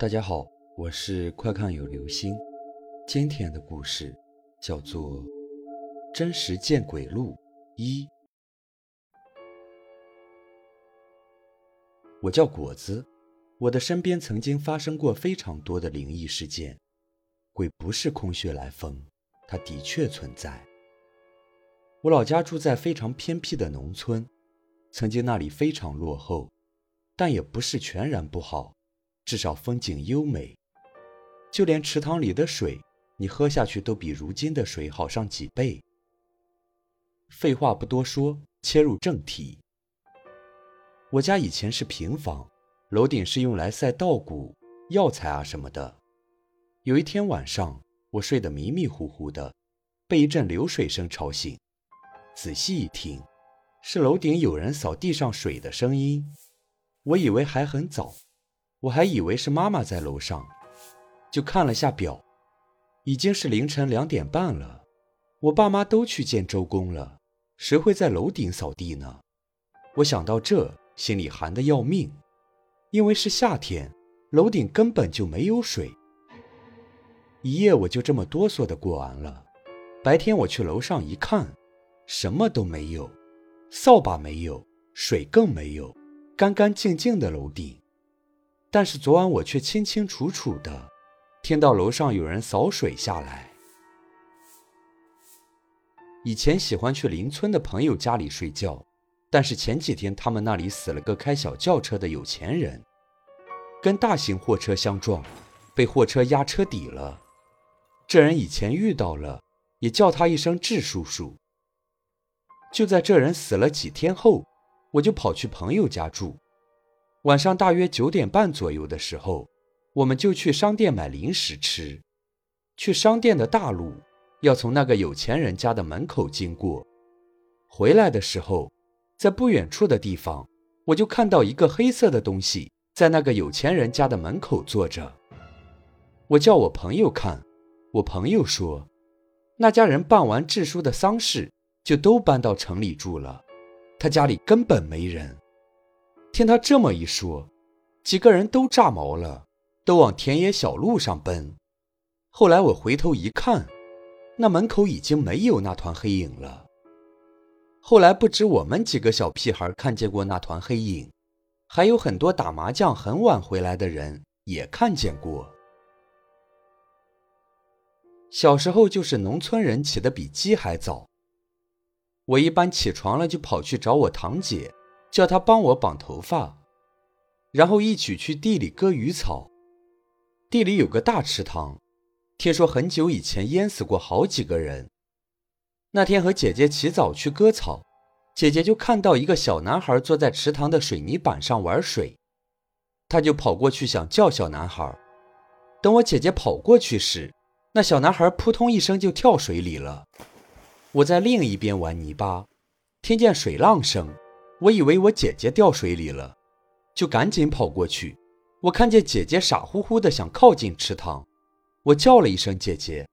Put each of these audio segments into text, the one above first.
大家好，我是快看有流星。今天的故事叫做《真实见鬼录一》。我叫果子，我的身边曾经发生过非常多的灵异事件。鬼不是空穴来风，它的确存在。我老家住在非常偏僻的农村，曾经那里非常落后，但也不是全然不好。至少风景优美，就连池塘里的水，你喝下去都比如今的水好上几倍。废话不多说，切入正题。我家以前是平房，楼顶是用来晒稻谷、药材啊什么的。有一天晚上，我睡得迷迷糊糊的，被一阵流水声吵醒。仔细一听，是楼顶有人扫地上水的声音。我以为还很早。我还以为是妈妈在楼上，就看了下表，已经是凌晨两点半了。我爸妈都去见周公了，谁会在楼顶扫地呢？我想到这，心里寒得要命，因为是夏天，楼顶根本就没有水。一夜我就这么哆嗦的过完了。白天我去楼上一看，什么都没有，扫把没有，水更没有，干干净净的楼顶。但是昨晚我却清清楚楚的听到楼上有人扫水下来。以前喜欢去邻村的朋友家里睡觉，但是前几天他们那里死了个开小轿车的有钱人，跟大型货车相撞，被货车压车底了。这人以前遇到了，也叫他一声智叔叔。就在这人死了几天后，我就跑去朋友家住。晚上大约九点半左右的时候，我们就去商店买零食吃。去商店的大路要从那个有钱人家的门口经过。回来的时候，在不远处的地方，我就看到一个黑色的东西在那个有钱人家的门口坐着。我叫我朋友看，我朋友说，那家人办完智叔的丧事，就都搬到城里住了，他家里根本没人。听他这么一说，几个人都炸毛了，都往田野小路上奔。后来我回头一看，那门口已经没有那团黑影了。后来不止我们几个小屁孩看见过那团黑影，还有很多打麻将很晚回来的人也看见过。小时候就是农村人起得比鸡还早，我一般起床了就跑去找我堂姐。叫他帮我绑头发，然后一起去地里割鱼草。地里有个大池塘，听说很久以前淹死过好几个人。那天和姐姐起早去割草，姐姐就看到一个小男孩坐在池塘的水泥板上玩水，她就跑过去想叫小男孩。等我姐姐跑过去时，那小男孩扑通一声就跳水里了。我在另一边玩泥巴，听见水浪声。我以为我姐姐掉水里了，就赶紧跑过去。我看见姐姐傻乎乎的想靠近池塘，我叫了一声“姐姐”，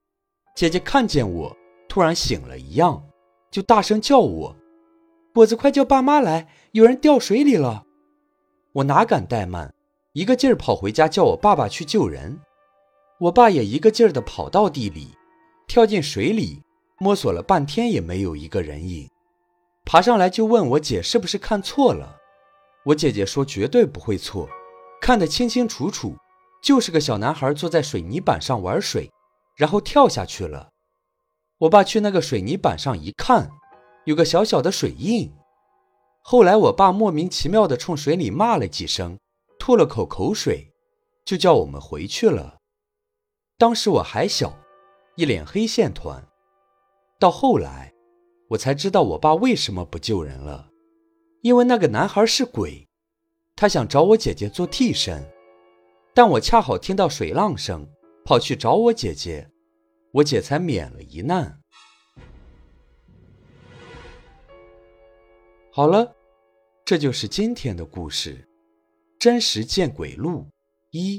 姐姐看见我突然醒了一样，就大声叫我：“果子，快叫爸妈来，有人掉水里了！”我哪敢怠慢，一个劲儿跑回家叫我爸爸去救人。我爸也一个劲儿的跑到地里，跳进水里，摸索了半天也没有一个人影。爬上来就问我姐是不是看错了，我姐姐说绝对不会错，看得清清楚楚，就是个小男孩坐在水泥板上玩水，然后跳下去了。我爸去那个水泥板上一看，有个小小的水印。后来我爸莫名其妙地冲水里骂了几声，吐了口口水，就叫我们回去了。当时我还小，一脸黑线团。到后来。我才知道我爸为什么不救人了，因为那个男孩是鬼，他想找我姐姐做替身，但我恰好听到水浪声，跑去找我姐姐，我姐才免了一难。好了，这就是今天的故事，《真实见鬼录一》。